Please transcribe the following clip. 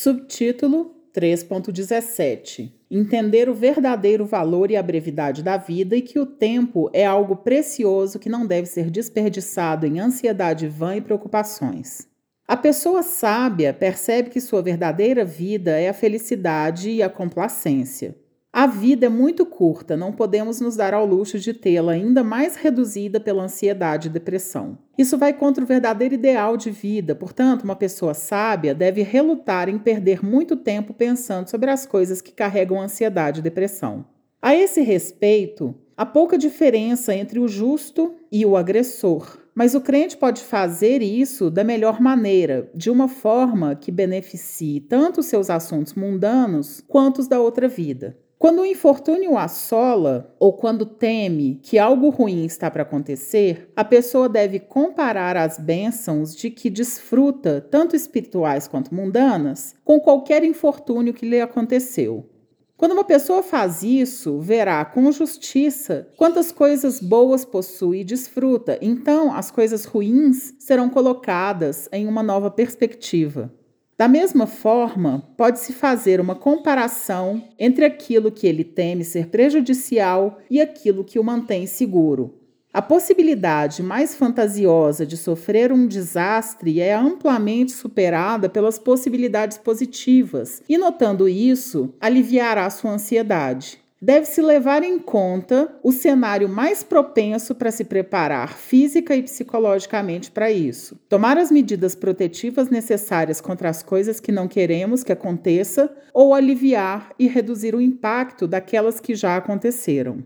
Subtítulo 3.17 Entender o verdadeiro valor e a brevidade da vida e que o tempo é algo precioso que não deve ser desperdiçado em ansiedade vã e preocupações. A pessoa sábia percebe que sua verdadeira vida é a felicidade e a complacência. A vida é muito curta, não podemos nos dar ao luxo de tê-la ainda mais reduzida pela ansiedade e depressão. Isso vai contra o verdadeiro ideal de vida, portanto, uma pessoa sábia deve relutar em perder muito tempo pensando sobre as coisas que carregam ansiedade e depressão. A esse respeito, há pouca diferença entre o justo e o agressor, mas o crente pode fazer isso da melhor maneira, de uma forma que beneficie tanto os seus assuntos mundanos quanto os da outra vida. Quando o infortúnio assola ou quando teme que algo ruim está para acontecer, a pessoa deve comparar as bênçãos de que desfruta, tanto espirituais quanto mundanas, com qualquer infortúnio que lhe aconteceu. Quando uma pessoa faz isso, verá com justiça quantas coisas boas possui e desfruta, então as coisas ruins serão colocadas em uma nova perspectiva. Da mesma forma, pode-se fazer uma comparação entre aquilo que ele teme ser prejudicial e aquilo que o mantém seguro. A possibilidade mais fantasiosa de sofrer um desastre é amplamente superada pelas possibilidades positivas, e notando isso, aliviará sua ansiedade deve-se levar em conta o cenário mais propenso para se preparar física e psicologicamente para isso. Tomar as medidas protetivas necessárias contra as coisas que não queremos que aconteça ou aliviar e reduzir o impacto daquelas que já aconteceram.